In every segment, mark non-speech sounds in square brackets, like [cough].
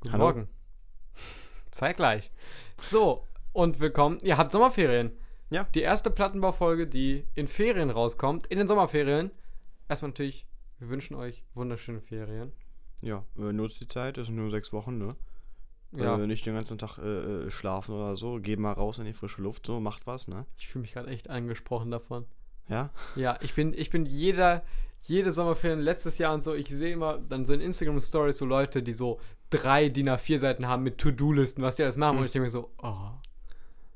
Guten Hallo. Morgen. Zeitgleich. So, und willkommen. Ihr habt Sommerferien. Ja. Die erste Plattenbaufolge, die in Ferien rauskommt, in den Sommerferien. Erstmal natürlich, wir wünschen euch wunderschöne Ferien. Ja, äh, nutzt die Zeit, das sind nur sechs Wochen, ne? Ja, Äh, nicht den ganzen Tag äh, äh, schlafen oder so. Geht mal raus in die frische Luft, so, macht was, ne? ich fühle mich gerade echt angesprochen davon. Ja? Ja, ich bin, ich bin jeder, jede Sommerferien letztes Jahr und so, ich sehe immer dann so in Instagram-Stories so Leute, die so drei DIN A4-Seiten haben mit To-Do-Listen, was die alles machen. Hm. Und ich denke mir so, oh.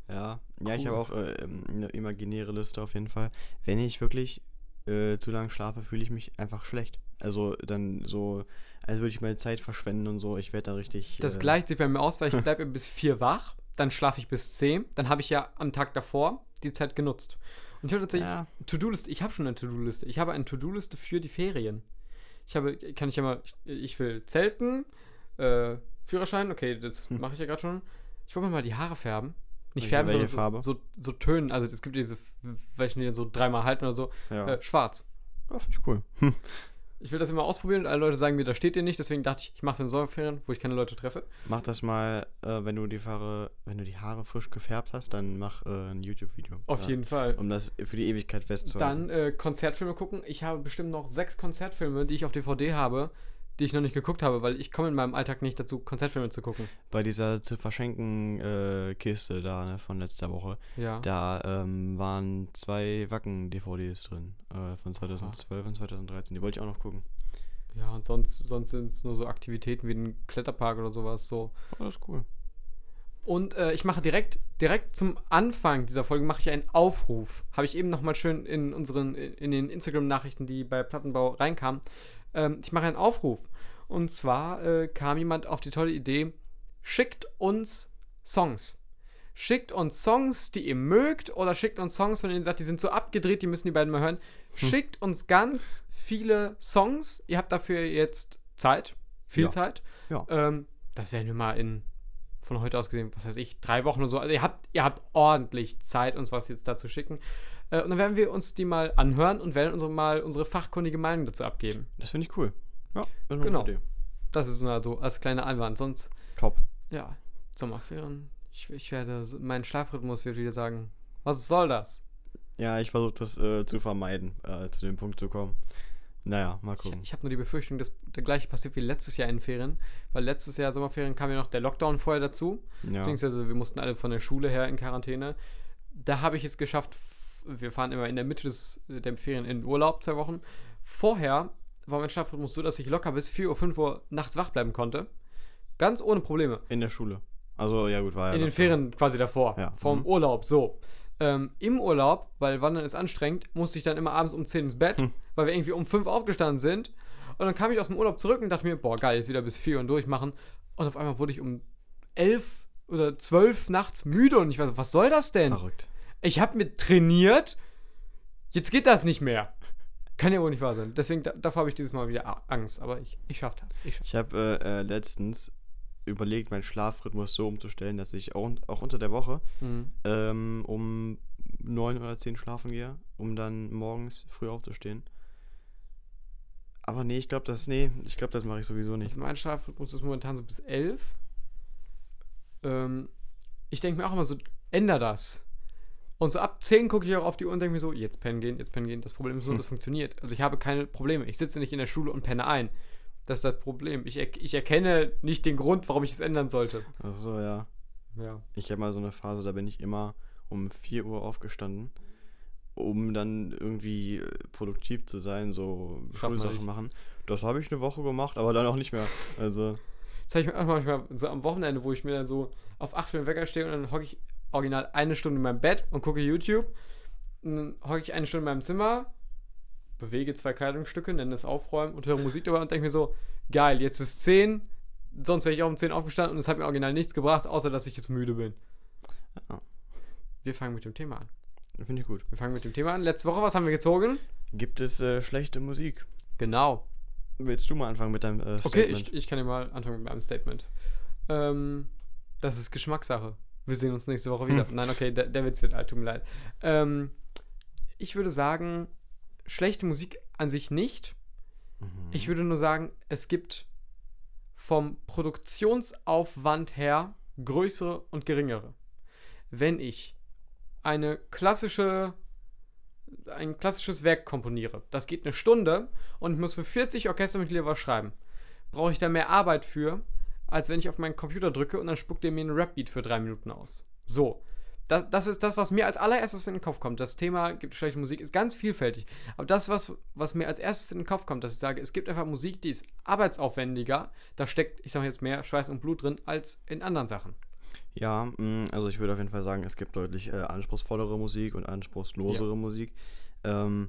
Ja. Ja, ich Cool. habe auch äh, ähm, eine imaginäre Liste auf jeden Fall. Wenn ich wirklich äh, zu lange schlafe, fühle ich mich einfach schlecht. Also dann so, als würde ich meine Zeit verschwenden und so. Ich werde dann richtig. Das äh, gleicht sich bei mir aus, weil ich bleibe bis vier wach, dann schlafe ich bis zehn, dann habe ich ja am Tag davor die Zeit genutzt. Ich habe tatsächlich Ja. To-Do-Liste, ich habe schon eine To-Do-Liste. Ich habe eine To-Do-Liste für die Ferien. Ich habe, kann ich ja mal, ich, ich will zelten, äh, Führerschein, okay, das Hm. mache ich ja gerade schon. Ich wollte mir mal die Haare färben. Nicht färben, sondern so, Farbe? So, so Tönen. Also es gibt diese, welche die dann so dreimal halten oder so. Ja, Äh, schwarz. ja finde ich cool. Ich will das immer ausprobieren und alle Leute sagen mir, da steht ihr nicht, deswegen dachte ich, ich mache es in Sommerferien, wo ich keine Leute treffe. Mach das mal, äh, wenn du die Haare, wenn du die Haare frisch gefärbt hast, dann mach äh, ein YouTube-Video. Auf Ja, jeden Fall. Um das für die Ewigkeit festzuhalten. Dann äh, Konzertfilme gucken. Ich habe bestimmt noch sechs Konzertfilme, die ich auf DVD habe, die ich noch nicht geguckt habe, weil ich komme in meinem Alltag nicht dazu, Konzertfilme zu gucken. Bei dieser zu verschenken äh, Kiste da, ne, von letzter Woche, Ja. da ähm, waren zwei Wacken-DVDs drin. Äh, von 2012 und 2013. Die wollte ich auch noch gucken. Ja, und sonst, sonst sind es nur so Aktivitäten wie ein Kletterpark oder sowas. So. Oh, das ist cool. Und äh, ich mache direkt, direkt zum Anfang dieser Folge mache ich einen Aufruf. Habe ich eben nochmal schön in unseren, in den Instagram-Nachrichten, die bei Plattenbau reinkamen. Ähm, ich mache einen Aufruf. Und zwar äh, kam jemand auf die tolle Idee, schickt uns Songs. Schickt uns Songs, die ihr mögt, oder schickt uns Songs, von denen ihr sagt, die sind so abgedreht, die müssen die beiden mal hören. Schickt uns ganz viele Songs. Ihr habt dafür jetzt Zeit. Viel Ja. Zeit. Ja. Ähm, das werden wir mal in von heute aus gesehen, was weiß ich, drei Wochen oder so. Also ihr habt, ihr habt ordentlich Zeit, uns was jetzt dazu schicken. Äh, und dann werden wir uns die mal anhören und werden unsere mal unsere fachkundige Meinung dazu abgeben. Das finde ich cool. Ja, das ist Genau. Idee. Das ist nur so als kleiner Einwand. Sonst, Top. ja, Sommerferien. Ich, ich werde, mein Schlafrhythmus wird wieder sagen, was soll das? Ja, ich versuche das äh, zu vermeiden, äh, zu dem Punkt zu kommen. Naja, mal Ich, gucken. ich habe nur die Befürchtung, dass der gleiche passiert wie letztes Jahr in Ferien. Weil letztes Jahr Sommerferien kam ja noch der Lockdown vorher dazu. ja. Beziehungsweise wir mussten alle von der Schule her in Quarantäne. Da habe ich es geschafft, wir fahren immer in der Mitte des, der Ferien in Urlaub, zwei Wochen. Vorher war mein Schlafrhythmus so, dass ich locker bis 4 Uhr, 5 Uhr nachts wach bleiben konnte. Ganz ohne Probleme. In der Schule. Also, ja, gut, war ja. in den Ferien quasi davor. Ja. Vom Mhm. Urlaub, so. Ähm, Im Urlaub, weil Wandern ist anstrengend, musste ich dann immer abends um 10 ins Bett, Hm. weil wir irgendwie um 5 aufgestanden sind. Und dann kam ich aus dem Urlaub zurück und dachte mir, boah, geil, jetzt wieder bis 4 Uhr durchmachen. Und auf einmal wurde ich um 11 oder 12 nachts müde und ich war so, was soll das denn? Verrückt. Ich habe mit trainiert, jetzt geht das nicht mehr. Kann ja wohl nicht wahr sein. Deswegen, da, davor habe ich dieses Mal wieder Angst. Aber ich, ich schaffe das. Ich schaff Ich habe äh, äh, letztens überlegt, meinen Schlafrhythmus so umzustellen, dass ich auch, auch unter der Woche Mhm. ähm, um 9 oder 10 schlafen gehe, um dann morgens früh aufzustehen. Aber nee, ich glaube, das, nee, ich glaube, das mache ich sowieso nicht. Also mein Schlafrhythmus ist momentan so bis 11. Ähm, ich denke mir auch immer so, änder das. Und so ab 10 gucke ich auch auf die Uhr und denke mir so, jetzt pennen gehen, jetzt pennen gehen. Das Problem ist nur, Hm. das funktioniert. Also ich habe keine Probleme. Ich sitze nicht in der Schule und penne ein. Das ist das Problem. Ich, er ich erkenne nicht den Grund, warum ich es ändern sollte. Achso, ja. Ja. Ich habe mal so eine Phase, da bin ich immer um 4 Uhr aufgestanden, um dann irgendwie äh, produktiv zu sein, so Schafft Schulsachen machen. Das habe ich eine Woche gemacht, aber dann auch nicht mehr. Also, Das habe ich mir auch manchmal so am Wochenende, wo ich mir dann so auf 8 Uhr im Wecker stehe und dann hocke ich original eine Stunde in meinem Bett und gucke YouTube. Und dann hocke ich eine Stunde in meinem Zimmer, bewege zwei Kleidungsstücke, nenne es Aufräumen und höre Musik dabei und denke mir so, geil, jetzt ist 10, sonst wäre ich auch um 10 aufgestanden und es hat mir original nichts gebracht, außer dass ich jetzt müde bin. Ja. Wir fangen mit dem Thema an. finde ich gut. Wir fangen mit dem Thema an. Letzte Woche, was haben wir gezogen? Gibt es äh, schlechte Musik? Genau. Willst du mal anfangen mit deinem äh, Okay, Statement? ich, ich kann ja mal anfangen mit meinem Statement. Ähm, das ist Geschmackssache. Wir sehen uns nächste Woche wieder. Nein, okay, der, der Witz wird alt, tut mir leid. Ähm, ich würde sagen, schlechte Musik an sich nicht. Mhm. Ich würde nur sagen, es gibt vom Produktionsaufwand her größere und geringere. Wenn ich eine klassische ein klassisches Werk komponiere. Das geht eine Stunde und ich muss für 40 Orchestermitglieder was schreiben. Brauche ich da mehr Arbeit für, als wenn ich auf meinen Computer drücke und dann spuckt er mir einen Rap-Beat für drei Minuten aus. So. Das, das ist das, was mir als allererstes in den Kopf kommt. Das Thema gibt schlechte Musik, ist ganz vielfältig. Aber das, was, was mir als erstes in den Kopf kommt, dass ich sage, es gibt einfach Musik, die ist arbeitsaufwendiger. Da steckt, ich sage jetzt mehr Schweiß und Blut drin, als in anderen Sachen. Ja, mh, also ich würde auf jeden Fall sagen, es gibt deutlich äh, anspruchsvollere Musik und anspruchslosere Ja. Musik. Ähm,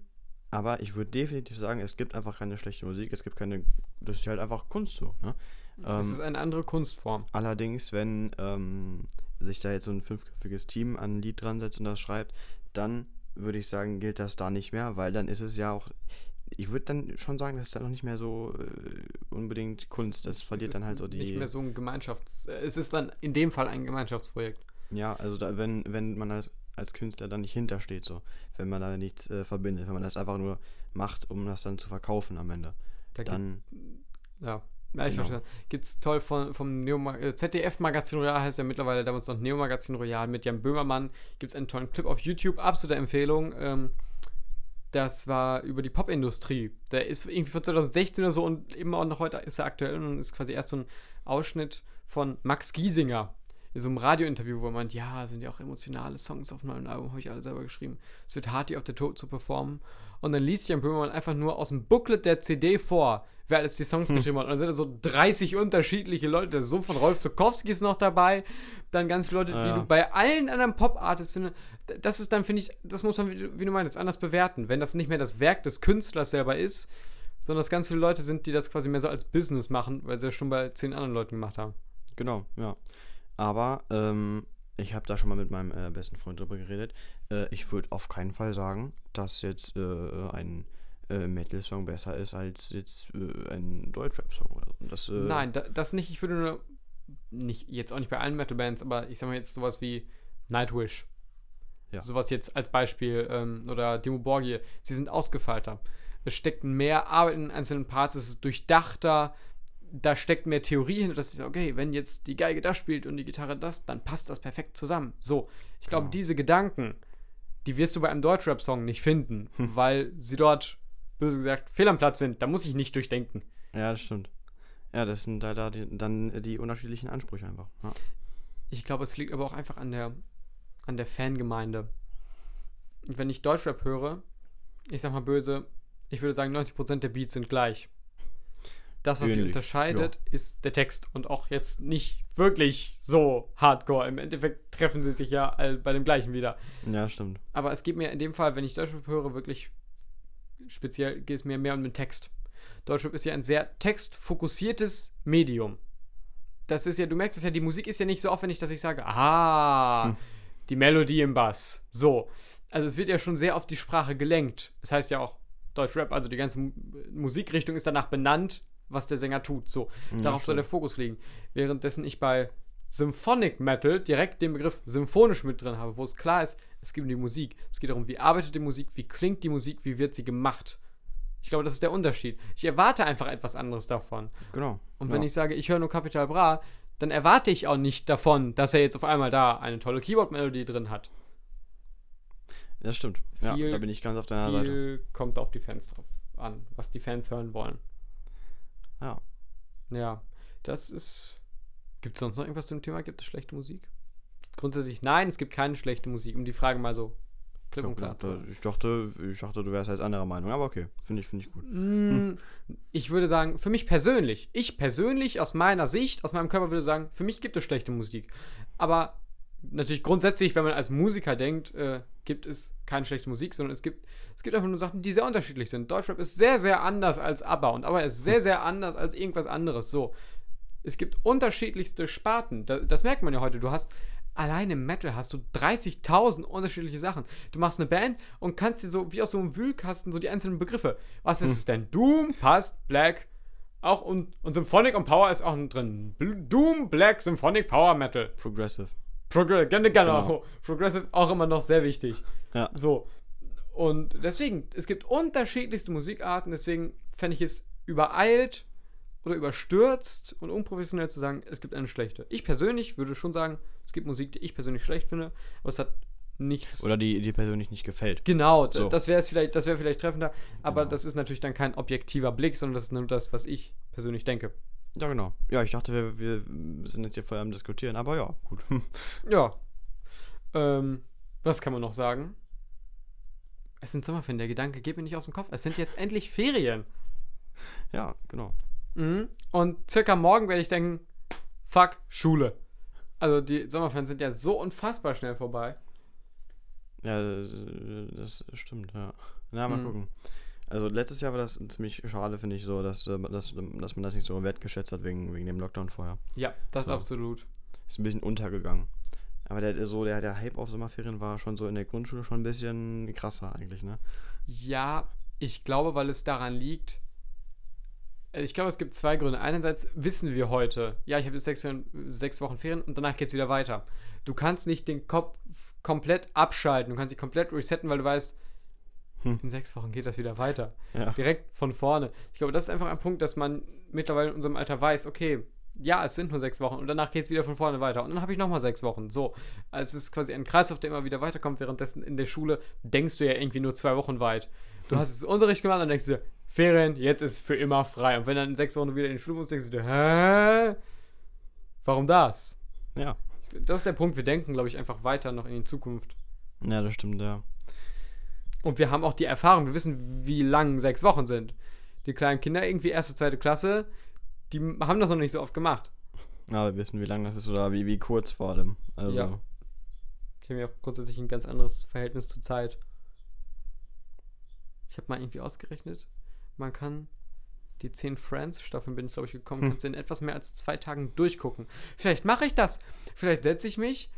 aber ich würde definitiv sagen, es gibt einfach keine schlechte Musik. Es gibt keine, das ist halt einfach Kunst so. Ne? Es Ähm, ist eine andere Kunstform. Allerdings, wenn ähm, sich da jetzt so ein fünfköpfiges Team an ein Lied dran setzt und das schreibt, dann würde ich sagen, gilt das da nicht mehr, weil dann ist es ja auch. Ich würde dann schon sagen, das ist dann noch nicht mehr so äh, unbedingt Kunst. Das verliert dann halt so die. Nicht mehr so ein Gemeinschafts... äh, Es ist dann in dem Fall ein Gemeinschaftsprojekt. Ja, also da, wenn, wenn man als, als Künstler dann nicht hintersteht, so, wenn man da nichts äh, verbindet, wenn man das einfach nur macht, um das dann zu verkaufen am Ende, Da gibt dann, Ja, ja ich Genau. verstehe. Gibt's toll von, vom Neo äh, ZDF Magazin Royal, heißt ja mittlerweile damals noch Neo Magazin Royal mit Jan Böhmermann. Gibt es einen tollen Clip auf YouTube, absolute Empfehlung. Ähm, das war über die Popindustrie. Der ist irgendwie von 2016 oder so und eben auch noch heute ist er aktuell und ist quasi erst so ein Ausschnitt von Max Giesinger. In so einem Radiointerview, wo meint, ja, sind ja auch emotionale Songs auf meinem Album, habe ich alle selber geschrieben. Es wird hart, die auf der Tour zu performen. Und dann liest Jan Böhmermann einfach nur aus dem Booklet der CD vor, wer alles die Songs geschrieben hat. Und dann sind da so 30 unterschiedliche Leute. Der Sohn von Rolf Zukowski ist noch dabei. Dann ganz viele Leute, die Ja. du bei allen anderen Pop-Artists findest. Das ist dann, finde ich, das muss man, wie du- wie du meinst, anders bewerten. Wenn das nicht mehr das Werk des Künstlers selber ist, sondern dass ganz viele Leute sind, die das quasi mehr so als Business machen, weil sie ja schon bei zehn anderen Leuten gemacht haben. genau, ja. Aber ähm, ich habe da schon mal mit meinem äh, besten Freund drüber geredet. Äh, ich würde auf keinen Fall sagen, dass jetzt äh, ein äh, Metal-Song besser ist als jetzt äh, ein Deutschrap-Song oder so. Das, äh, Nein, da, das nicht. Ich würde nur, nicht, jetzt auch nicht bei allen Metal-Bands, aber ich sag mal jetzt sowas wie Nightwish. Ja. Sowas jetzt als Beispiel. Ähm, oder Demo Borgir. Sie sind ausgefeilter. Es steckt mehr Arbeit in einzelnen Parts, es ist durchdachter. Da steckt mehr Theorie hinter, dass ich sage, okay, wenn jetzt die Geige das spielt und die Gitarre das, dann passt das perfekt zusammen. So, ich glaube, Genau. diese Gedanken, die wirst du bei einem Deutschrap-Song nicht finden, [laughs] weil sie dort, böse gesagt, fehl am Platz sind. Da muss ich nicht durchdenken. Ja, das stimmt. Ja, das sind da, da die, dann die unterschiedlichen Ansprüche einfach. Ja. Ich glaube, es liegt aber auch einfach an der, an der Fangemeinde. Wenn ich Deutschrap höre, ich sag mal böse, ich würde sagen, 90% der Beats sind gleich. Das, was sie Ähnlich, unterscheidet, ist der Text. Und auch jetzt nicht wirklich so hardcore. Im Endeffekt treffen sie sich ja bei dem gleichen wieder. ja, stimmt. Aber es geht mir in dem Fall, wenn ich Deutschrap höre, wirklich speziell geht es mir mehr um den Text. Deutschrap ist ja ein sehr textfokussiertes Medium. Das ist ja, du merkst es ja, die Musik ist ja nicht so aufwendig, dass ich sage, ah, Hm. die Melodie im Bass. So. Also es wird ja schon sehr auf die Sprache gelenkt. Das heißt ja auch Deutschrap, also die ganze Mu- Musikrichtung ist danach benannt, was der Sänger tut. So. Ja, Darauf soll stimmt. der Fokus liegen. Währenddessen ich bei Symphonic Metal direkt den Begriff symphonisch mit drin habe, wo es klar ist, es geht um die Musik. Es geht darum, wie arbeitet die Musik, wie klingt die Musik, wie wird sie gemacht. Ich glaube, das ist der Unterschied. Ich erwarte einfach etwas anderes davon. Genau. Und ja. wenn ich sage, ich höre nur Capital Bra, dann erwarte ich auch nicht davon, dass er jetzt auf einmal da eine tolle Keyboard-Melodie drin hat. Das stimmt. Ja, viel- da bin ich ganz auf deiner Seite. Viel kommt auf die Fans drauf an, was die Fans hören wollen. Ja. Ja, das ist. Gibt es sonst noch irgendwas zum Thema? Gibt es schlechte Musik? Grundsätzlich nein, es gibt keine schlechte Musik, um die Frage mal so klipp und klar zu ich, dachte, ich dachte, du wärst als anderer Meinung, aber okay, finde ich, finde ich gut. Mm, Ich würde sagen, für mich persönlich, ich persönlich aus meiner Sicht, aus meinem Körper würde sagen, für mich gibt es schlechte Musik. Aber natürlich grundsätzlich, wenn man als Musiker denkt, äh, gibt es keine schlechte Musik, sondern es gibt, es gibt einfach nur Sachen, die sehr unterschiedlich sind. Deutschrap ist sehr, sehr anders als ABBA und ABBA ist sehr, sehr anders als irgendwas anderes. So. Es gibt unterschiedlichste Sparten. Da, das merkt man ja heute. Du hast allein im Metal hast du 30.000 unterschiedliche Sachen. Du machst eine Band und kannst dir so wie aus so einem Wühlkasten so die einzelnen Begriffe. Was ist es denn? Doom, passt, Black, auch und, und Symphonic und Power ist auch drin. Doom, Black, Symphonic, Power, Metal. Progressive. Progr genau, genau. Genau. Progressive auch immer noch sehr wichtig. Ja. So. Und deswegen, es gibt unterschiedlichste Musikarten, deswegen fände ich es übereilt oder überstürzt und unprofessionell zu sagen, es gibt eine schlechte. Ich persönlich würde schon sagen, es gibt Musik, die ich persönlich schlecht finde, aber es hat nichts. Oder die dir persönlich nicht gefällt. Genau, So. das wäre vielleicht, das wäre vielleicht treffender, aber Genau. das ist natürlich dann kein objektiver Blick, sondern das ist nur das, was ich persönlich denke. Ja, genau. Ja, ich dachte, wir, wir sind jetzt hier voll am Diskutieren, aber ja, gut. [laughs] Ja. Ähm, was kann man noch sagen? Es sind Sommerferien, der Gedanke geht mir nicht aus dem Kopf. Es sind jetzt endlich Ferien. ja, genau. Mhm. Und circa morgen werde ich denken, fuck, Schule. Also die Sommerferien sind ja so unfassbar schnell vorbei. Ja, das stimmt, ja. Na, mal Mhm. gucken. Also letztes Jahr war das ziemlich schade, finde ich, so, dass, äh, dass, dass man das nicht so wertgeschätzt hat wegen, wegen dem Lockdown vorher. Ja, das Ja. absolut. Ist ein bisschen untergegangen. Aber der, der- so, der, der Hype auf Sommerferien war schon so in der Grundschule schon ein bisschen krasser eigentlich, ne? Ja, ich glaube, weil es daran liegt. äh, Ich glaube, es gibt zwei Gründe. Einerseits wissen wir heute, ja, ich habe jetzt sechs, sechs Wochen Ferien und danach geht es wieder weiter. Du kannst nicht den Kopf komplett abschalten, du kannst dich komplett resetten, weil du weißt, Hm. in sechs Wochen geht das wieder weiter. Ja. Direkt von vorne. Ich glaube, das ist einfach ein Punkt, dass man mittlerweile in unserem Alter weiß, okay, ja, es sind nur sechs Wochen und danach geht es wieder von vorne weiter. Und dann habe ich nochmal sechs Wochen. So. Also es ist quasi ein Kreislauf, der immer wieder weiterkommt. Währenddessen in der Schule denkst du ja irgendwie nur zwei Wochen weit. Du hast jetzt Unterricht gemacht und denkst dir, Ferien, jetzt ist für immer frei. Und wenn dann in sechs Wochen wieder in die Schule musst, denkst du dir, hä? Warum das? Ja. Das ist der Punkt. Wir denken, glaube ich, einfach weiter noch in die Zukunft. Ja, das stimmt, ja. Und wir haben auch die Erfahrung, wir wissen, wie lang sechs Wochen sind. Die kleinen Kinder, irgendwie erste, zweite Klasse, die haben das noch nicht so oft gemacht. Aber wir wissen, wie lang das ist oder wie, wie kurz vor allem. Also, Ja. Die haben ja auch grundsätzlich ein ganz anderes Verhältnis zur Zeit. Ich habe mal irgendwie ausgerechnet, man kann die 10 Friends-Staffeln, bin ich glaube ich gekommen, Hm. kannst du in etwas mehr als zwei Tagen durchgucken. Vielleicht mache ich das. Vielleicht setze ich mich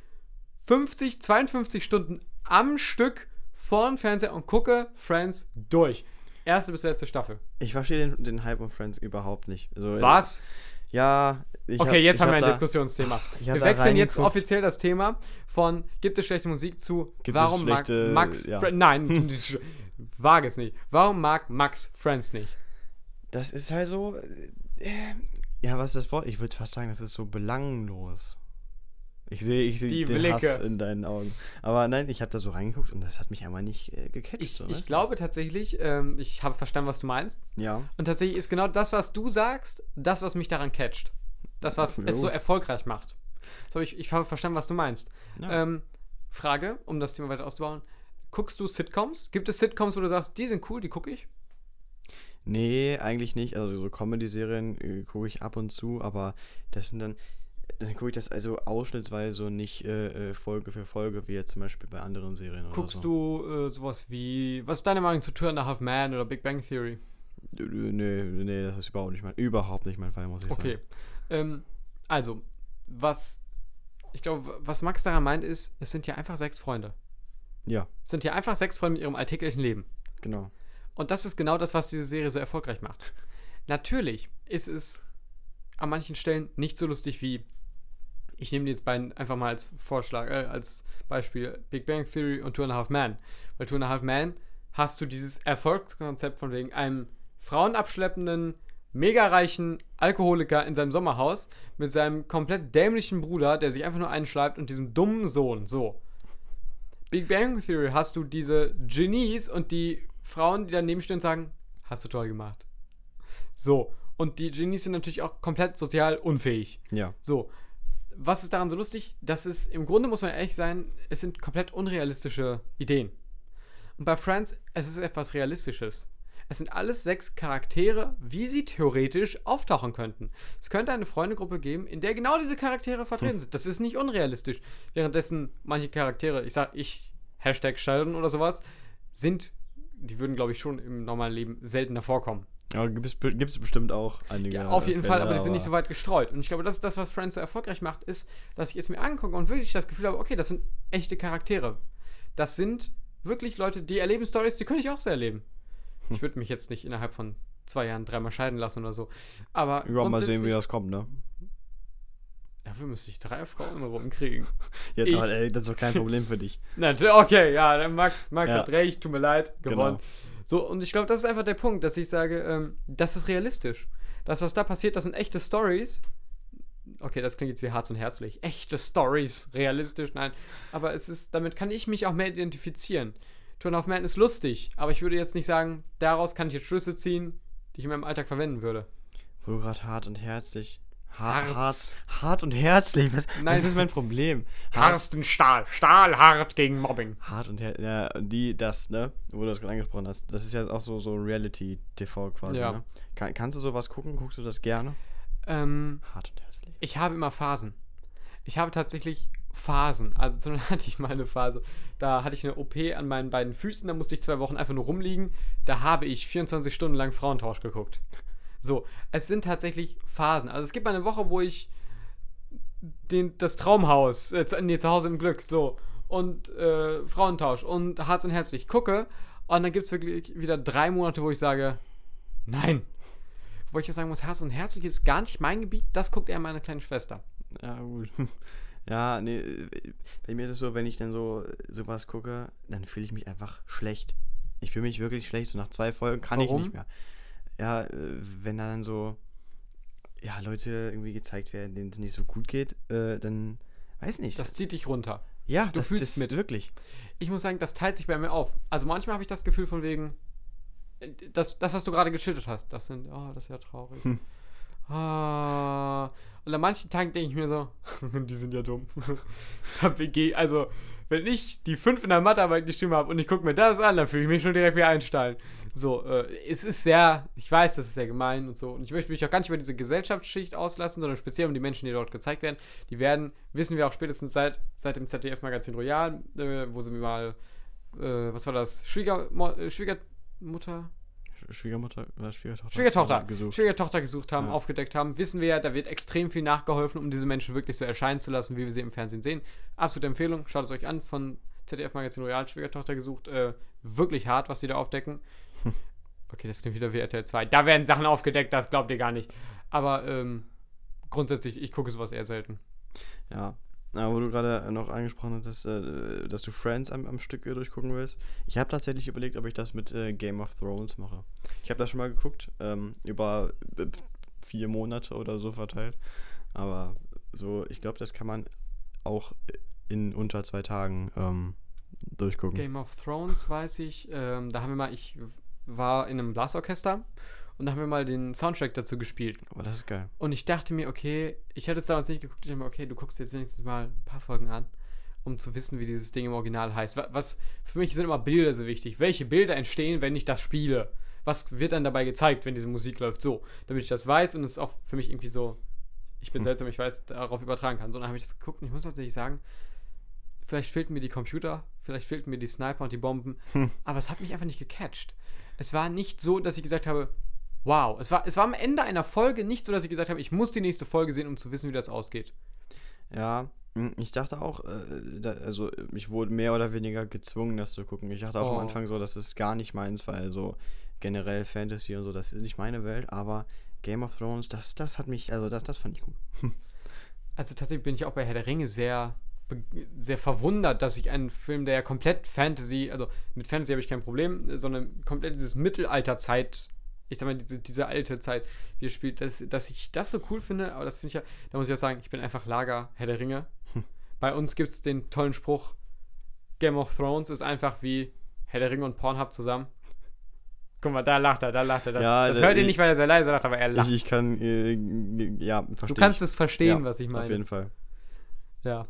50, 52 Stunden am Stück vor dem Fernseher und gucke Friends durch. Erste bis letzte Staffel. ich verstehe den, den Hype on Friends überhaupt nicht. Also, Was? Ja, ich Okay, hab- jetzt ich haben hab wir ein da- Diskussionsthema. [laughs] Wir wechseln jetzt offiziell das Thema von gibt es schlechte Musik zu Gibt es warum mag Max ja. Nein, [laughs] [laughs] wage es nicht. Warum mag Max Friends nicht? Das ist halt so. Äh, ja, was ist das Wort? Ich würde fast sagen, das ist so belanglos. Ich sehe ich Die sehe den Hass Blicke. in deinen Augen. Aber nein, ich habe da so reingeguckt und das hat mich einmal nicht äh, gecatcht. Ich, so, ich glaube tatsächlich, ähm, ich habe verstanden, was du meinst. Ja. Und tatsächlich ist genau das, was du sagst, das, was mich daran catcht. Das, was Ja, es so erfolgreich macht. So, ich, ich habe verstanden, was du meinst. ja. Ähm, Frage, um das Thema weiter auszubauen. Guckst du Sitcoms? Gibt es Sitcoms, wo du sagst, die sind cool, die gucke ich? Nee, eigentlich nicht. Also so Comedy-Serien äh, gucke ich ab und zu, aber das sind dann. Dann gucke ich das also ausschnittsweise und nicht äh, äh, Folge für Folge, wie jetzt zum Beispiel bei anderen Serien Guckst oder so. du äh, sowas wie, was ist deine Meinung zu Two and a Half Man oder Big Bang Theory? Nee, nee, das ist überhaupt nicht mein, überhaupt nicht mein Fall, muss ich Okay. sagen. Ähm, also, was, ich glaube, was Max daran meint, ist, es sind ja einfach sechs Freunde. Ja, Es sind ja einfach sechs Freunde mit ihrem alltäglichen Leben. genau. Und das ist genau das, was diese Serie so erfolgreich macht. Natürlich ist es an manchen Stellen nicht so lustig wie, ich nehme die jetzt beiden einfach mal als Vorschlag, äh, als Beispiel Big Bang Theory und Two and a Half Men. Bei Two and a Half Men hast du dieses Erfolgskonzept von wegen einem frauenabschleppenden, mega reichen Alkoholiker in seinem Sommerhaus mit seinem komplett dämlichen Bruder, der sich einfach nur einschleibt und diesem dummen Sohn. So. Big Bang Theory hast du diese Genies und die Frauen, die daneben stehen und sagen, hast du toll gemacht. So. Und die Genies sind natürlich auch komplett sozial unfähig. Ja. So. Was ist daran so lustig? Das ist, im Grunde muss man ehrlich sein, es sind komplett unrealistische Ideen. Und bei Friends, es ist etwas Realistisches. Es sind alles sechs Charaktere, wie sie theoretisch auftauchen könnten. Es könnte eine Freundegruppe geben, in der genau diese Charaktere vertreten sind. Das ist nicht unrealistisch. Währenddessen manche Charaktere, ich sag ich, Hashtag Sheldon oder sowas, sind, die würden, glaube ich, schon im normalen Leben seltener vorkommen. Aber gibt es, bestimmt auch einige. Ja, auf jeden Fälle, Fall, aber die sind nicht so weit gestreut. Und ich glaube, das ist das, was Friends so erfolgreich macht, ist, dass ich es mir angucke und wirklich das Gefühl habe, okay, das sind echte Charaktere. Das sind wirklich Leute, die erleben Stories, die könnte ich auch so erleben. Ich würde mich jetzt nicht innerhalb von zwei Jahren dreimal scheiden lassen oder so. Aber Ja, mal sehen, wie das kommt, ne? Dafür müsste ich drei Frauen rumkriegen. [laughs] Ja, toll, ey, das ist doch kein Problem für dich. [laughs] Na, okay, ja, dann Max, Max Ja. hat recht, tut mir leid, gewonnen. So, und ich glaube, das ist einfach der Punkt, dass ich sage, ähm, das ist realistisch. Das, was da passiert, das sind echte Stories. Okay, das klingt jetzt wie Harz und Herzlich. Echte Stories, realistisch, nein. Aber es ist, damit kann ich mich auch mehr identifizieren. Turn of Man ist lustig, aber ich würde jetzt nicht sagen, daraus kann ich jetzt Schlüsse ziehen, die ich in meinem Alltag verwenden würde. Wo du gerade hart und herzlich. Harz. Hart, hart und herzlich. Was, Nein. was ist mein Problem? Hart, Carsten Stahl. Stahlhart gegen Mobbing. hart und herzlich. Ja, die, das, ne? Wo du das gerade angesprochen hast. Das ist ja auch so, so Reality-TV quasi, Ja. ne? Kann, kannst du sowas gucken? Guckst du das gerne? Ähm, Hart und herzlich. ich habe immer Phasen. Ich habe tatsächlich Phasen. Also [laughs] zum Beispiel hatte ich mal eine Phase, da hatte ich eine OP an meinen beiden Füßen, da musste ich zwei Wochen einfach nur rumliegen. Da habe ich 24 Stunden lang Frauentausch geguckt. So, es sind tatsächlich Phasen. Also es gibt mal eine Woche, wo ich den, das Traumhaus, äh, nee, zu Hause im Glück, so, und äh, Frauentausch und Harz und Herzlich gucke. Und dann gibt es wirklich wieder drei Monate, wo ich sage, nein. Wo ich auch sagen muss, Herz und Herzlich ist gar nicht mein Gebiet, das guckt eher meine kleine Schwester. Ja, gut. [laughs] Ja, nee, bei mir ist es so, wenn ich dann so sowas gucke, dann fühle ich mich einfach schlecht. Ich fühle mich wirklich schlecht. So nach zwei Folgen kann Warum? ich nicht mehr. Ja, äh, wenn da dann so, ja, Leute irgendwie gezeigt werden, denen es nicht so gut geht, äh, dann weiß nicht. Das zieht dich runter. ja, du das, fühlst das mit. Wirklich. Ich muss sagen, das teilt sich bei mir auf. Also manchmal habe ich das Gefühl von wegen, äh, das, das was du gerade geschildert hast, das sind, oh, das ist ja traurig. Hm. Ah. Und an manchen Tagen denke ich mir so, [laughs] die sind ja dumm. [laughs] Also, wenn ich die 5 in der Mathearbeit geschrieben habe und ich gucke mir das an, dann fühle ich mich schon direkt wie Einstein. So, äh, es ist sehr, ich weiß, das ist sehr gemein und so. Und ich möchte mich auch gar nicht über diese Gesellschaftsschicht auslassen, sondern speziell um die Menschen, die dort gezeigt werden. Die werden, wissen wir auch spätestens seit, seit dem ZDF-Magazin Royal, äh, wo sie mir mal, äh, was war das, Schwiegermo äh, Schwiegermutter? Sch- Schwiegermutter oder Schwiegertochter? Schwiegertochter Gesucht. Schwiegertochter gesucht haben, Ja. aufgedeckt haben, wissen wir ja, da wird extrem viel nachgeholfen, um diese Menschen wirklich so erscheinen zu lassen, wie wir sie im Fernsehen sehen. Absolute Empfehlung, schaut es euch an, von ZDF Magazin Royal, Schwiegertochter gesucht, äh, wirklich hart, was die da aufdecken. [laughs] Okay, das klingt wieder wie RTL 2. Da werden Sachen aufgedeckt, das glaubt ihr gar nicht. Aber ähm, grundsätzlich, ich gucke sowas eher selten. Ja. Ja, wo du gerade noch angesprochen hast, äh, dass du Friends am, am Stück äh, durchgucken willst. Ich habe tatsächlich überlegt, ob ich das mit äh, Game of Thrones mache. Ich habe das schon mal geguckt, ähm, über äh, vier Monate oder so verteilt. Aber so, ich glaube, das kann man auch in unter zwei Tagen ähm, durchgucken. Game of Thrones weiß ich, ähm, da haben wir mal, ich war in einem Blasorchester und da haben wir mal den Soundtrack dazu gespielt. Aber das ist geil. Und ich dachte mir, okay, ich hätte es damals nicht geguckt. Ich dachte mir, okay, du guckst jetzt wenigstens mal ein paar Folgen an, um zu wissen, wie dieses Ding im Original heißt. Wa- Was für mich sind immer Bilder so wichtig. Welche Bilder entstehen, wenn ich das spiele? Was wird dann dabei gezeigt, wenn diese Musik läuft? So, damit ich das weiß und es auch für mich irgendwie so, ich bin Hm. seltsam, ich weiß, darauf übertragen kann. So, dann habe ich das geguckt und ich muss tatsächlich sagen, vielleicht fehlten mir die Computer, vielleicht fehlten mir die Sniper und die Bomben, Hm. aber es hat mich einfach nicht gecatcht. Es war nicht so, dass ich gesagt habe, wow. Es war, es war am Ende einer Folge nicht so, dass ich gesagt habe, ich muss die nächste Folge sehen, um zu wissen, wie das ausgeht. Ja, mh, ich dachte auch, äh, da, also ich wurde mehr oder weniger gezwungen, das zu gucken. Ich dachte auch Oh. am Anfang so, das ist gar nicht meins, weil so generell Fantasy und so, das ist nicht meine Welt, aber Game of Thrones, das, das hat mich, also das, das fand ich gut. [laughs] Also tatsächlich bin ich auch bei Herr der Ringe sehr, sehr verwundert, dass ich einen Film, der ja komplett Fantasy, also mit Fantasy habe ich kein Problem, sondern komplett dieses Mittelalterzeit, ich sag mal, diese, diese alte Zeit, wie er spielt, dass, dass ich das so cool finde, aber das finde ich ja, da muss ich auch sagen, ich bin einfach Lager Herr der Ringe. Bei uns gibt es den tollen Spruch, Game of Thrones ist einfach wie Herr der Ringe und Pornhub zusammen. Guck mal, da lacht er, da lacht er. Das, Ja, das der- hört ihr ich- nicht, weil er sehr leise lacht, aber er lacht. Ich, ich kann, äh, ja, verstehen. du kannst es verstehen, Ja, was ich meine. Auf jeden Fall. Ja.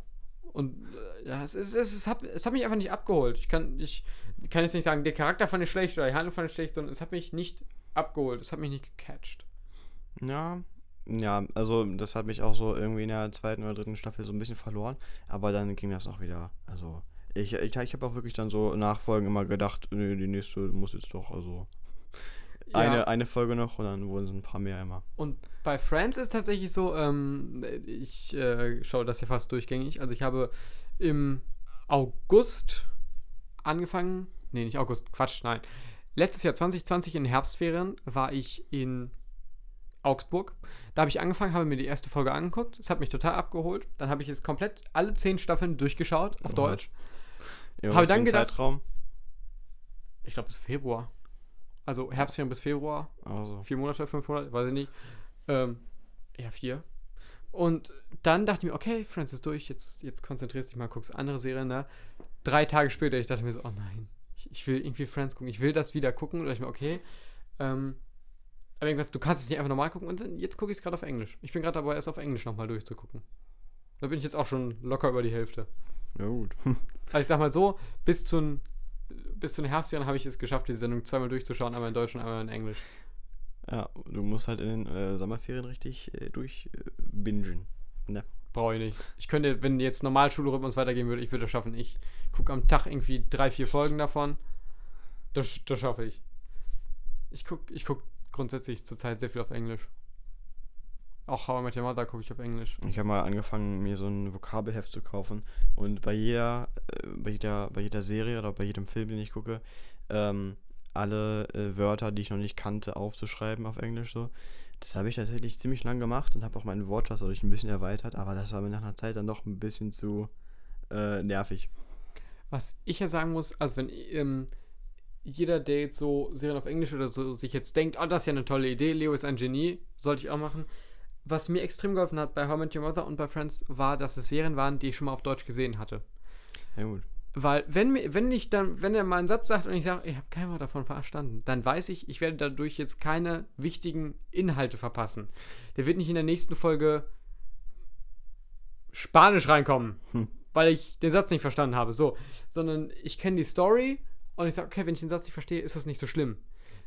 Und äh, ja, es, es, ist, es, hat, es hat mich einfach nicht abgeholt. Ich kann, ich kann jetzt nicht sagen, der Charakter fand ich schlecht oder die Handlung fand ich schlecht, sondern es hat mich nicht abgeholt. Es hat mich nicht gecatcht. Ja, ja, also das hat mich auch so irgendwie in der zweiten oder dritten Staffel so ein bisschen verloren, aber dann ging das auch wieder, also ich, ich, ich habe auch wirklich dann so nachfolgen immer gedacht, nee, die nächste muss jetzt doch, also Ja. eine, eine Folge noch und dann wurden es ein paar mehr immer. Und bei Friends ist tatsächlich so, ähm, ich äh, schaue das ja fast durchgängig. Also ich habe im August angefangen, nee, nicht August, Quatsch, nein. Letztes Jahr 2020 in den Herbstferien war ich in Augsburg. Da habe ich angefangen, habe mir die erste Folge angeguckt. Es hat mich total abgeholt. Dann habe ich jetzt komplett alle zehn Staffeln durchgeschaut auf Oha. Deutsch. Ja, Habe dann gedacht- Zeitraum? Ich glaube bis Februar. Also Herbstferien bis Februar. Also, Vier Monate, fünf Monate, weiß ich nicht. Ähm, eher vier. Und dann dachte ich mir, okay, Friends ist durch, jetzt, jetzt konzentrierst dich mal, guckst andere Serien da. Drei Tage später, ich dachte mir so, oh nein, ich, ich will irgendwie Friends gucken, ich will das wieder gucken. Dachte ich mir, okay, ähm, aber irgendwas, du kannst es nicht einfach normal gucken und dann, jetzt gucke ich es gerade auf Englisch. Ich bin gerade dabei, es auf Englisch nochmal durchzugucken. Da bin ich jetzt auch schon locker über die Hälfte. Ja, gut. [laughs] Also ich sag mal so, bis zu, bis zu den Herbstjahren habe ich es geschafft, die Sendung zweimal durchzuschauen, einmal in Deutsch und einmal in Englisch. Ja, du musst halt in den äh, Sommerferien richtig äh, durch äh. Ne? Brauche ich nicht. Ich könnte, wenn jetzt normal Schulrhythmus weitergehen würde, ich würde das schaffen. Ich gucke am Tag irgendwie drei, vier Folgen davon. Das, das schaffe ich. Ich gucke ich guck grundsätzlich zurzeit sehr viel auf Englisch. Auch How I Met Your Mother gucke ich auf Englisch. Ich habe mal angefangen, mir so ein Vokabelheft zu kaufen und bei jeder, äh, bei jeder, bei jeder Serie oder bei jedem Film, den ich gucke, ähm, alle äh, Wörter, die ich noch nicht kannte, aufzuschreiben auf Englisch so. Das habe ich tatsächlich ziemlich lang gemacht und habe auch meinen Wortschatz dadurch ein bisschen erweitert, aber das war mir nach einer Zeit dann doch ein bisschen zu äh, nervig. Was ich ja sagen muss, also wenn ähm, jeder, der jetzt so Serien auf Englisch oder so sich jetzt denkt, oh, das ist ja eine tolle Idee, Leo ist ein Genie, sollte ich auch machen. Was mir extrem geholfen hat bei How I Met Your Mother und bei Friends, war, dass es Serien waren, die ich schon mal auf Deutsch gesehen hatte. Ja gut. Weil, wenn, wenn ich dann, wenn er mal einen Satz sagt und ich sage, ich habe kein Wort davon verstanden, dann weiß ich, ich werde dadurch jetzt keine wichtigen Inhalte verpassen. Der wird nicht in der nächsten Folge Spanisch reinkommen, Hm. weil ich den Satz nicht verstanden habe. So, sondern ich kenne die Story und ich sage, okay, wenn ich den Satz nicht verstehe, ist das nicht so schlimm.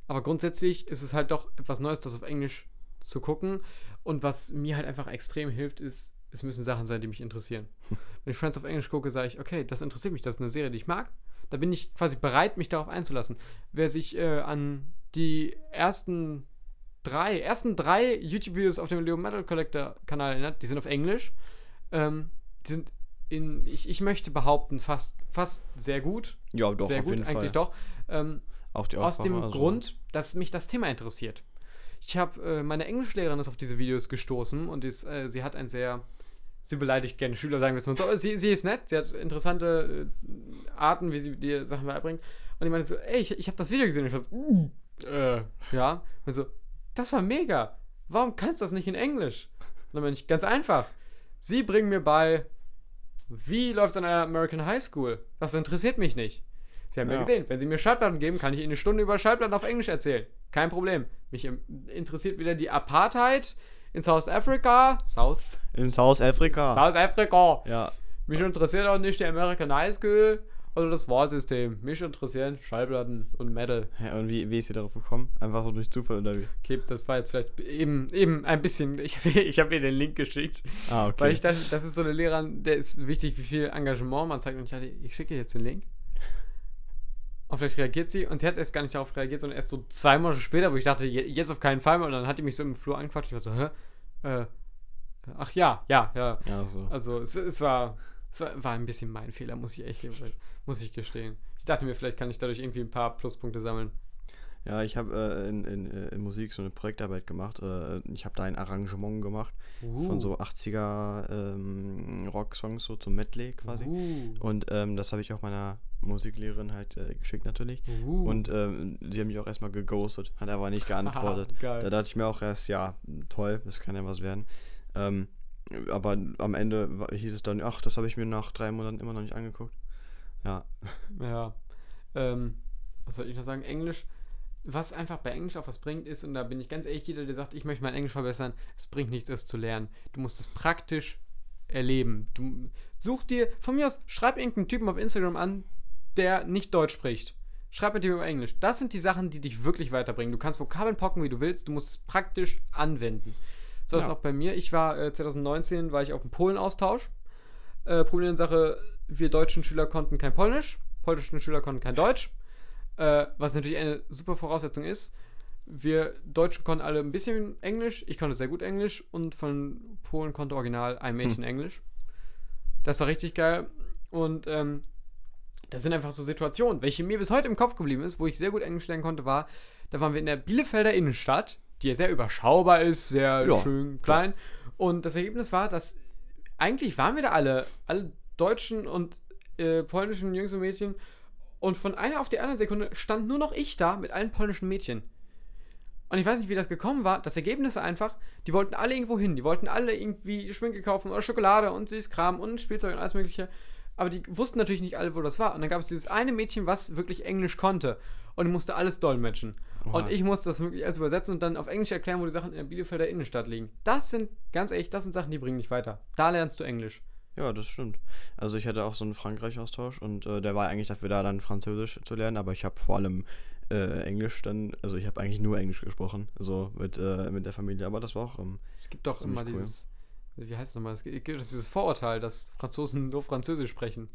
Aber grundsätzlich ist es halt doch etwas Neues, das auf Englisch zu gucken. Und was mir halt einfach extrem hilft, ist, es müssen Sachen sein, die mich interessieren. [laughs] Wenn ich Friends auf Englisch gucke, sage ich, okay, das interessiert mich, das ist eine Serie, die ich mag. Da bin ich quasi bereit, mich darauf einzulassen. Wer sich äh, an die ersten drei, ersten drei YouTube-Videos auf dem Leo Metal Collector Kanal erinnert, die sind auf Englisch. Ähm, die sind in, ich, ich möchte behaupten, fast, fast sehr gut. Ja, doch, sehr auf gut, jeden eigentlich Fall. doch. Ähm, Auch die aus dem also- Grund, dass mich das Thema interessiert. Ich habe, äh, meine Englischlehrerin ist auf diese Videos gestoßen und ist, äh, sie hat ein sehr, sie beleidigt gerne Schüler, sagen wir es mal so. Sie, sie ist nett, sie hat interessante äh, Arten, wie sie dir Sachen beibringt. Und ich meinte so, ey, ich, ich habe das Video gesehen. Und ich war so, uh, äh, ja. Und so, das war mega. Warum kannst du das nicht in Englisch? Und dann meine ich, ganz einfach. Sie bringen mir bei, wie läuft es an einer American High School? Das interessiert mich nicht. Sie haben ja Ja. gesehen, wenn Sie mir Schallplatten geben, kann ich Ihnen eine Stunde über Schallplatten auf Englisch erzählen. Kein Problem. Mich interessiert wieder die Apartheid in South Africa. South, In South Africa. South Africa. ja. Mich interessiert auch nicht die American High School oder das Wahlsystem. Mich interessieren Schallplatten und Metal. ja. Und wie, wie ist ihr darauf gekommen? Einfach so durch Zufall oder wie? Okay, das war jetzt vielleicht eben, eben ein bisschen. Ich habe ich hab ihr den Link geschickt. Ah, okay. Weil ich dachte, das ist so eine Lehrerin, der ist wichtig, wie viel Engagement man zeigt. Und ich dachte, ich schicke jetzt den Link. Und vielleicht reagiert sie. Und sie hat erst gar nicht darauf reagiert, sondern erst so zwei Monate später, wo ich dachte, je- jetzt auf keinen Fall mehr. Und dann hat die mich so im Flur angequatscht. Ich war so, hä? Äh, ach ja, ja, ja. ja, so. Also es, es war, es war, war ein bisschen mein Fehler, muss ich echt muss ich gestehen. Ich dachte mir, vielleicht kann ich dadurch irgendwie ein paar Pluspunkte sammeln. Ja, ich habe äh, in, in, äh, in Musik so eine Projektarbeit gemacht. Äh, ich habe da ein Arrangement gemacht von Uh. so 80er ähm, Rock-Songs, so zum Medley quasi. Uh. Und ähm, das habe ich auch meiner Musiklehrerin halt äh, geschickt natürlich. Uh. Und ähm, sie haben mich auch erstmal geghostet, hat aber nicht [laughs] geantwortet. Geil. Da dachte ich mir auch erst, ja, toll, das kann ja was werden. Ähm, aber am Ende hieß es dann, ach, das habe ich mir nach drei Monaten immer noch nicht angeguckt. Ja, Ja. Ähm, was soll ich noch sagen? Englisch. Was einfach bei Englisch auch was bringt, ist, und da bin ich ganz ehrlich, jeder, der sagt, ich möchte mein Englisch verbessern, es bringt nichts, es zu lernen. Du musst es praktisch erleben. Du such dir, von mir aus, schreib irgendeinen Typen auf Instagram an, der nicht Deutsch spricht. Schreib mit ihm über Englisch. Das sind die Sachen, die dich wirklich weiterbringen. Du kannst Vokabeln pocken, wie du willst, du musst es praktisch anwenden. So ist Ja. auch bei mir. Ich war äh, 2019, war ich auf dem Polen-Austausch. Äh, Problem in Sache, wir deutschen Schüler konnten kein Polnisch, polnischen Schüler konnten kein Deutsch. Äh, was natürlich eine super Voraussetzung ist. Wir Deutschen konnten alle ein bisschen Englisch, ich konnte sehr gut Englisch und von Polen konnte original ein Mädchen Englisch. Das war richtig geil. Und ähm, das sind einfach so Situationen, welche mir bis heute im Kopf geblieben ist, wo ich sehr gut Englisch lernen konnte, war, da waren wir in der Bielefelder Innenstadt, die ja sehr überschaubar ist, sehr Ja, schön klein. Und das Ergebnis war, dass eigentlich waren wir da alle, alle deutschen und äh, polnischen Jungs und Mädchen. Und von einer auf die andere Sekunde stand nur noch ich da mit allen polnischen Mädchen. Und ich weiß nicht, wie das gekommen war. Das Ergebnis einfach, die wollten alle irgendwo hin. Die wollten alle irgendwie Schminke kaufen oder Schokolade und Süßkram und Spielzeug und alles Mögliche. Aber die wussten natürlich nicht alle, wo das war. Und dann gab es dieses eine Mädchen, was wirklich Englisch konnte. Und die musste alles dolmetschen. Oha. Und ich musste das wirklich alles übersetzen und dann auf Englisch erklären, wo die Sachen in der Bielefelder Innenstadt liegen. Das sind, ganz ehrlich, das sind Sachen, die bringen dich weiter. Da lernst du Englisch. Ja, das stimmt. Also ich hatte auch so einen Frankreich-Austausch und äh, der war eigentlich dafür da, dann Französisch zu lernen, aber ich habe vor allem äh, Englisch dann, also ich habe eigentlich nur Englisch gesprochen, so mit, äh, mit der Familie, aber das war auch, ähm, Es gibt doch immer cool. dieses, wie heißt es nochmal? Es gibt gibt dieses Vorurteil, dass Franzosen nur Französisch sprechen.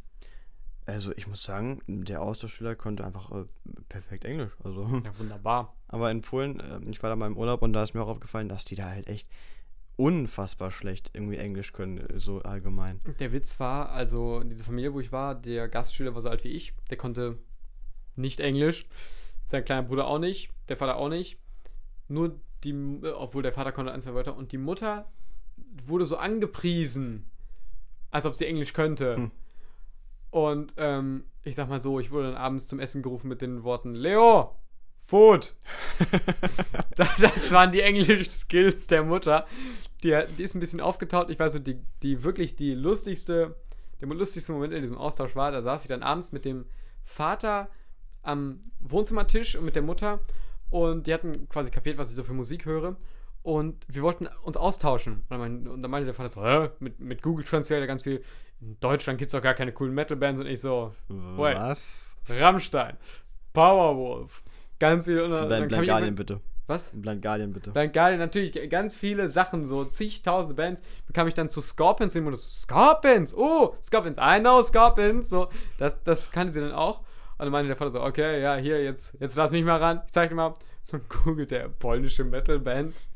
also ich muss sagen, der Austauschschüler konnte einfach äh, perfekt Englisch, also. Ja, wunderbar. [laughs] Aber in Polen, äh, ich war da mal im Urlaub und da ist mir auch aufgefallen, dass die da halt echt unfassbar schlecht irgendwie Englisch können, so allgemein. Der Witz war, also diese Familie, wo ich war, der Gastschüler war so alt wie ich, der konnte nicht Englisch, sein kleiner Bruder auch nicht, der Vater auch nicht, nur die, obwohl der Vater konnte ein, zwei Wörter und die Mutter wurde so angepriesen, als ob sie Englisch könnte. Hm. Und ähm, ich sag mal so, ich wurde dann abends zum Essen gerufen mit den Worten, Leo, Food. [laughs] das, waren die englischen Skills der Mutter. Die, die ist ein bisschen aufgetaut. Ich weiß so, die, die wirklich die lustigste, der lustigste Moment in diesem Austausch war, da saß ich dann abends mit dem Vater am Wohnzimmertisch und mit der Mutter und die hatten quasi kapiert, was ich so für Musik höre. Und wir wollten uns austauschen. Und dann, mein, und dann meinte der Vater so, Hä? Mit, mit Google Translator ganz viel. In Deutschland gibt es doch gar keine coolen Metal-Bands. Und ich so. Was? Rammstein, Powerwolf, ganz viel. Und dann, Blind, dann Blind Guardian bitte. Was? Blind Guardian bitte. Dann geil, natürlich ganz viele Sachen, so zigtausende Bands, bekam ich dann zu Scorpions und so, Scorpions, oh, Scorpions, I know Scorpions, so, das, das kannte sie dann auch. Und dann meinte der Vater so, okay, ja, hier, jetzt, jetzt lass mich mal ran, ich zeig dir mal. Und googelt der polnische Metal-Bands.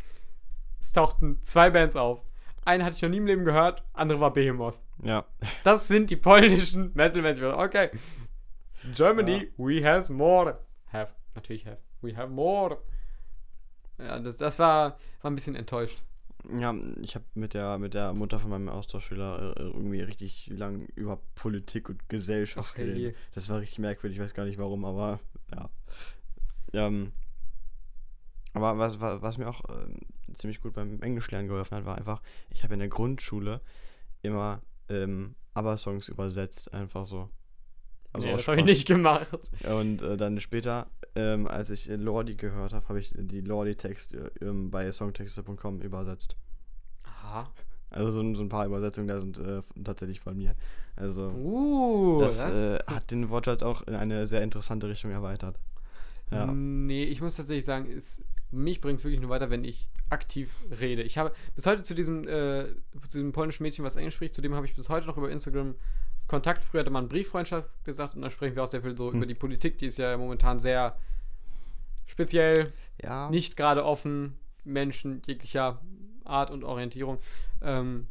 Es tauchten zwei Bands auf. Eine hatte ich noch nie im Leben gehört, andere war Behemoth. Ja. Das sind die polnischen Metal-Bands. Ich war so, Okay, Germany, we has more. Have, natürlich have. We have more. Ja, das, das war, war ein bisschen enttäuscht. Ja, ich habe mit der, mit der Mutter von meinem Austauschschüler äh, irgendwie richtig lang über Politik und Gesellschaft Ach, hey. geredet. Das war richtig merkwürdig, ich weiß gar nicht warum, aber ja. Ähm, aber was, was, was mir auch ähm, ziemlich gut beim Englischlernen geholfen hat, war einfach, ich habe in der Grundschule immer ähm, ABBA-Songs übersetzt, einfach so. Also nee, das habe ich nicht gemacht. Und äh, dann später, ähm, als ich äh, Lordi gehört habe, habe ich die Lordi-Texte ähm, bei songtexte.com übersetzt. Aha. Also so, ein- so ein paar Übersetzungen da sind äh, tatsächlich von mir. Also Uh, das, das, äh, hat den Wortschatz auch in eine sehr interessante Richtung erweitert. Ja. Nee, ich muss tatsächlich sagen, ist, mich bringt es wirklich nur weiter, wenn ich aktiv rede. Ich habe bis heute zu diesem, äh, zu diesem polnischen Mädchen, was Englisch spricht, zu dem habe ich bis heute noch über Instagram Kontakt. Früher hatte man Brieffreundschaft gesagt und da sprechen wir auch sehr viel so Hm. über die Politik, die ist ja momentan sehr speziell, Ja. nicht gerade offen, Menschen jeglicher Art und Orientierung. Ähm,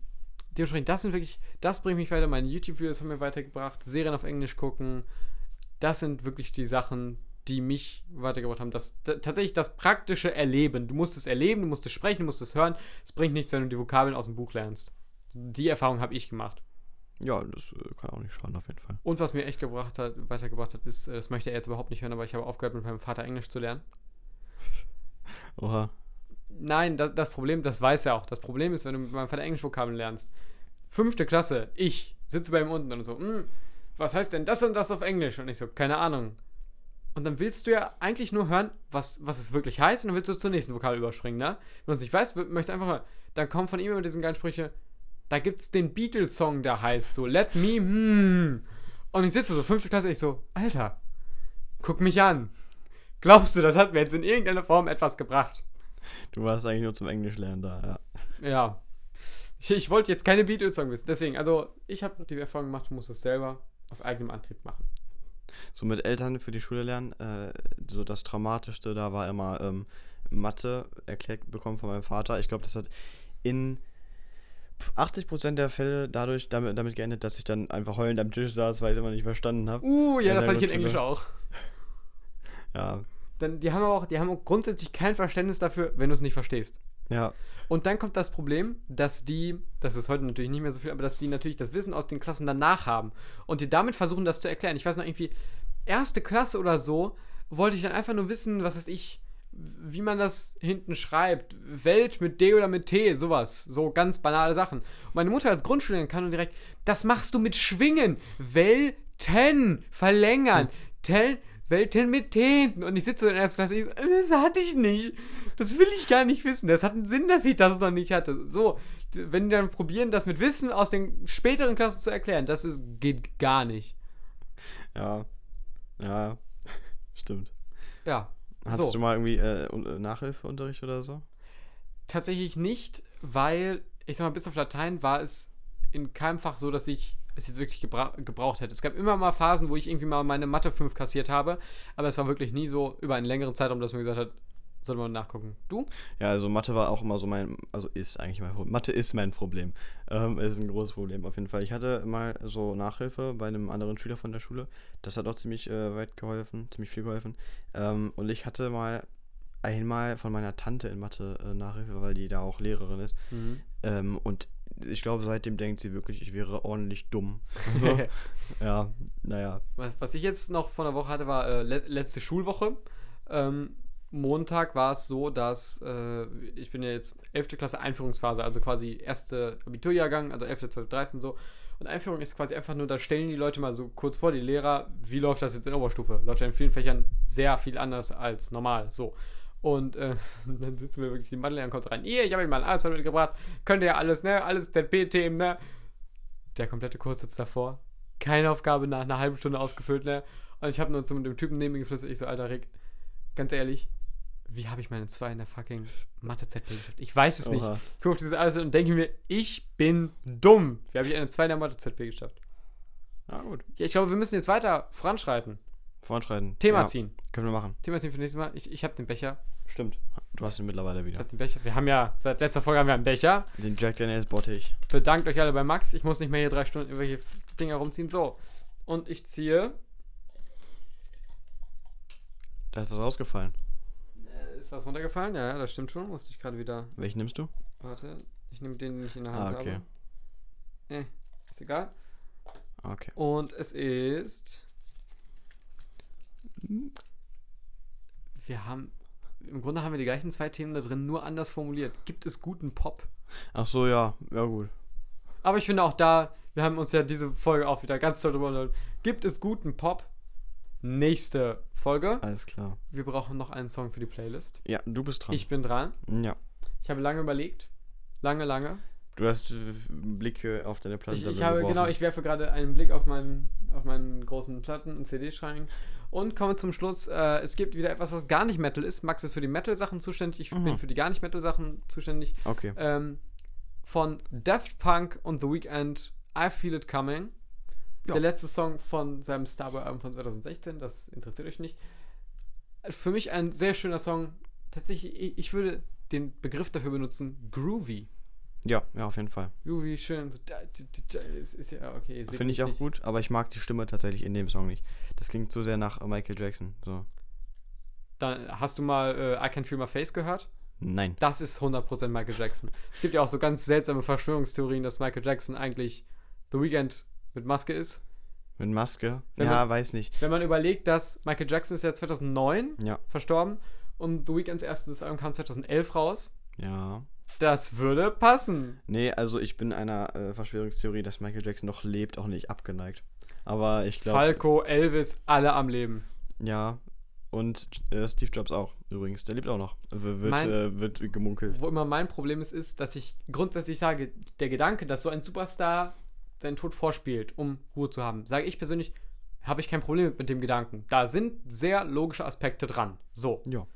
dementsprechend, das sind wirklich, das bringt mich weiter. Meine YouTube-Videos haben mir weitergebracht, Serien auf Englisch gucken. Das sind wirklich die Sachen, die mich weitergebracht haben. Das, da, tatsächlich das praktische Erleben. Du musst es erleben, du musst es sprechen, du musst es hören. Es bringt nichts, wenn du die Vokabeln aus dem Buch lernst. Die Erfahrung habe ich gemacht. Ja, das äh, kann auch nicht schaden, auf jeden Fall. Und was mir echt gebracht hat, weitergebracht hat, ist, äh, das möchte er jetzt überhaupt nicht hören, aber ich habe aufgehört, mit meinem Vater Englisch zu lernen. [laughs] Oha. Nein, das, das Problem, das weiß er auch. Das Problem ist, wenn du mit meinem Vater Englisch-Vokabeln lernst. Fünfte Klasse, ich sitze bei ihm unten und so, "Hm, was heißt denn das und das auf Englisch? Und ich so, keine Ahnung. Und dann willst du ja eigentlich nur hören, was, was es wirklich heißt, und dann willst du zur nächsten Vokabel überspringen, ne? Wenn du es nicht weißt, möchtest einfach hören. Dann kommen von ihm immer diesen geilen Sprüche, da gibt's den Beatles-Song, der heißt so, let me, hmm. Und ich sitze so, fünfte Klasse, ich so, Alter, guck mich an. Glaubst du, das hat mir jetzt in irgendeiner Form etwas gebracht? Du warst eigentlich nur zum Englischlernen da, ja. Ja. Ich, ich wollte jetzt keine Beatles-Song wissen. Deswegen, also, ich habe die Erfahrung gemacht, du musst es selber aus eigenem Antrieb machen. So mit Eltern für die Schule lernen, äh, so das Traumatischste da war immer ähm, Mathe erklärt bekommen von meinem Vater. Ich glaube, das hat in 80% der Fälle dadurch damit, damit geendet, dass ich dann einfach heulend am Tisch saß, weil ich es immer nicht verstanden habe. Uh, ja, das hatte ich in. Englisch auch. [laughs] Ja, Dann, die haben aber auch, die haben auch grundsätzlich kein Verständnis dafür, wenn du es nicht verstehst. ja, Und dann kommt das Problem, dass die, das ist heute natürlich nicht mehr so viel, aber dass die natürlich das Wissen aus den Klassen danach haben und dir damit versuchen, das zu erklären. Ich weiß noch irgendwie, erste Klasse oder so, wollte ich dann einfach nur wissen, was weiß ich, wie man das hinten schreibt. Welt mit D oder mit T, sowas. So ganz banale Sachen. Und meine Mutter als Grundschülerin kann nur direkt, das machst du mit Schwingen. Welten verlängern. Ten, Welten mit T. Und ich sitze in der ersten Klasse, ich so, das hatte ich nicht. Das will ich gar nicht wissen. Das hat einen Sinn, dass ich das noch nicht hatte. So, wenn die dann probieren, das mit Wissen aus den späteren Klassen zu erklären, das ist, geht gar nicht. Ja. Ja. [laughs] Stimmt. Ja. Hattest so. du mal irgendwie äh, äh, Nachhilfeunterricht oder so? Tatsächlich nicht, weil, ich sag mal, bis auf Latein war es in keinem Fach so, dass ich es jetzt wirklich gebra gebraucht hätte. Es gab immer mal Phasen, wo ich irgendwie mal meine Mathe 5 kassiert habe, aber es war wirklich nie so über einen längeren Zeitraum, dass man gesagt hat, sollte man nachgucken. Du? Ja, also Mathe war auch immer so mein, also ist eigentlich mein Problem. Mathe ist mein Problem. Ähm, ist ein großes Problem auf jeden Fall. Ich hatte mal so Nachhilfe bei einem anderen Schüler von der Schule. Das hat auch ziemlich äh, weit geholfen, ziemlich viel geholfen. Ähm, und ich hatte mal einmal von meiner Tante in Mathe äh, Nachhilfe, weil die da auch Lehrerin ist. Ähm, und ich glaube, seitdem denkt sie wirklich, ich wäre ordentlich dumm. [laughs] Also, ja, naja. Was, was ich jetzt noch von der Woche hatte, war äh, le letzte Schulwoche. Ähm, Montag war es so, dass äh, ich bin ja jetzt 11. Klasse Einführungsphase, also quasi erste Abiturjahrgang, also 11., 12., 13 so. Und Einführung ist quasi einfach nur, da stellen die Leute mal so kurz vor, die Lehrer, wie läuft das jetzt in Oberstufe? Läuft ja in vielen Fächern sehr viel anders als normal. So. Und äh, [laughs] dann sitzen wir wirklich, die Madeleine kommt rein. Ihr, ich habe euch mal ein Arbeitsblatt mitgebracht. Könnt ihr ja alles, ne? Alles ZP-Themen, ne? Der komplette Kurs sitzt davor. Keine Aufgabe nach einer halben Stunde ausgefüllt, ne? Und ich habe nur zu dem Typen neben mir geflüstert. Ich so, Alter Rick, ganz ehrlich, wie habe ich meine 2 in der fucking Mathe-ZP geschafft? Ich weiß es nicht. Oha. Ich gucke auf dieses alles und denke mir, ich bin dumm. Wie habe ich eine 2 in der Mathe-ZP geschafft? Ja, gut. Ja, ich glaube, wir müssen jetzt weiter voranschreiten. Voranschreiten. Thema ja, ziehen. Können wir machen. Thema ziehen für nächstes Mal. Ich, ich habe den Becher. Stimmt. Du hast ihn mittlerweile Ich wieder. habe den Becher. Wir haben ja, seit letzter Folge haben wir einen Becher. Den Jack Daniels Bottich. Bedankt euch alle bei Max. Ich muss nicht mehr hier drei Stunden irgendwelche Dinger rumziehen. So. Und ich ziehe. Da ist was rausgefallen. Ist was runtergefallen? Ja, ja, das stimmt schon. Musste ich gerade wieder. Welchen nimmst du? Warte. Ich nehme den, den ich in der Hand Ah, okay. habe. Eh, ist egal. Okay. Und es ist. Wir haben. Im Grunde haben wir die gleichen zwei Themen da drin, nur anders formuliert. Gibt es guten Pop? Ach so, ja. Ja, gut. Aber ich finde auch da, wir haben uns ja diese Folge auch wieder ganz toll drüber unterhalten. Gibt es guten Pop? Nächste Folge. Alles klar. Wir brauchen noch einen Song für die Playlist. Ja, du bist dran. Ich bin dran. ja. Ich habe lange überlegt. Lange, lange. Du hast äh, Blicke auf deine Platte Ich, ich habe, genau, ich werfe gerade einen Blick auf meinen, auf meinen großen Platten- und CD-Schrank und komme zum Schluss. Äh, es gibt wieder etwas, was gar nicht Metal ist. Max ist für die Metal-Sachen zuständig. Ich Mhm. bin für die gar nicht Metal-Sachen zuständig. Okay. Ähm, von Daft Punk und The Weeknd, I Feel It Coming. Ja. Der letzte Song von seinem Starboy-Album von 2016. Das interessiert euch nicht. Für mich ein sehr schöner Song. Tatsächlich, ich, würde den Begriff dafür benutzen, groovy. Ja, ja, auf jeden Fall. Groovy, schön. Ist, ist ja okay. Finde ich auch nicht. gut, aber ich mag die Stimme tatsächlich in dem Song nicht. Das klingt so sehr nach Michael Jackson. So. Dann hast du mal äh, I Can Feel My Face gehört? Nein. Das ist 100% Michael Jackson. Es gibt ja auch so ganz seltsame Verschwörungstheorien, dass Michael Jackson eigentlich The Weeknd mit Maske ist. Mit Maske? Wenn ja, man- weiß nicht. Wenn man überlegt, dass Michael Jackson ist ja 2009 Ja. verstorben und The Weeknds erstes Album kam 2011 raus, Ja. das würde passen. Nee, also ich bin einer äh, Verschwörungstheorie, dass Michael Jackson noch lebt, auch nicht abgeneigt. Aber ich glaube. Falco, Elvis, alle am Leben. Ja. Und äh, Steve Jobs auch, übrigens. Der lebt auch noch. W wird, Mein- äh, wird gemunkelt. Wo immer mein Problem ist, ist, dass ich grundsätzlich sage, der Gedanke, dass so ein Superstar seinen Tod vorspielt, um Ruhe zu haben, sage ich persönlich, habe ich kein Problem mit, dem Gedanken. Da sind sehr logische Aspekte dran. So. Ja.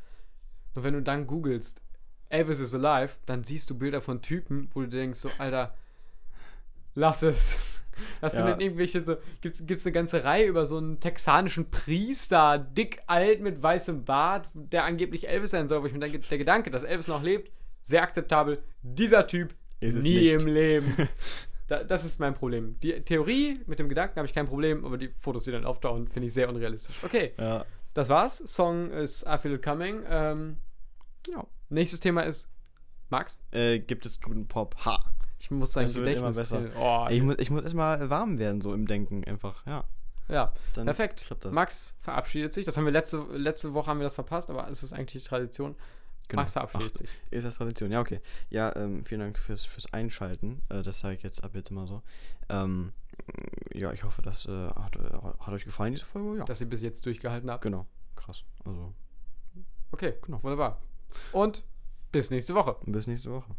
Nur wenn du dann googelst, Elvis is alive, dann siehst du Bilder von Typen, wo du denkst, so, Alter, lass es. [laughs] Du Ja. denn irgendwelche so, gibt's, gibt's eine ganze Reihe über so einen texanischen Priester, dick alt mit weißem Bart, der angeblich Elvis sein soll, wo ich mir denke, der Gedanke, dass Elvis noch lebt, sehr akzeptabel. Dieser Typ Ist es nie nicht. im Leben. [laughs] Da, das ist mein Problem. Die Theorie mit dem Gedanken habe ich kein Problem, aber die Fotos, die dann auftauchen, finde ich sehr unrealistisch. Okay, Ja. das war's. Song ist I Feel It Coming. Ähm, ja. nächstes Thema ist Max. Äh, gibt es guten Pop? Ha. Ich muss sein Es wird immer besser. Oh, ich muss, ich muss erstmal warm werden, so im Denken. Einfach, ja. Ja, Dann perfekt. das. Max verabschiedet sich. Das haben wir letzte, letzte Woche haben wir das verpasst, aber es ist eigentlich die Tradition. Genau. Max verabschiedet sich. Ist das Tradition? Ja, okay. Ja, ähm, vielen Dank fürs, fürs Einschalten. Äh, das sage ich jetzt ab jetzt immer so. Ähm, ja, ich hoffe, das äh, hat, äh, hat euch gefallen, diese Folge. Ja. Dass ihr bis jetzt durchgehalten habt. genau. Krass. Also, Okay, wunderbar. Und bis nächste Woche. bis nächste Woche.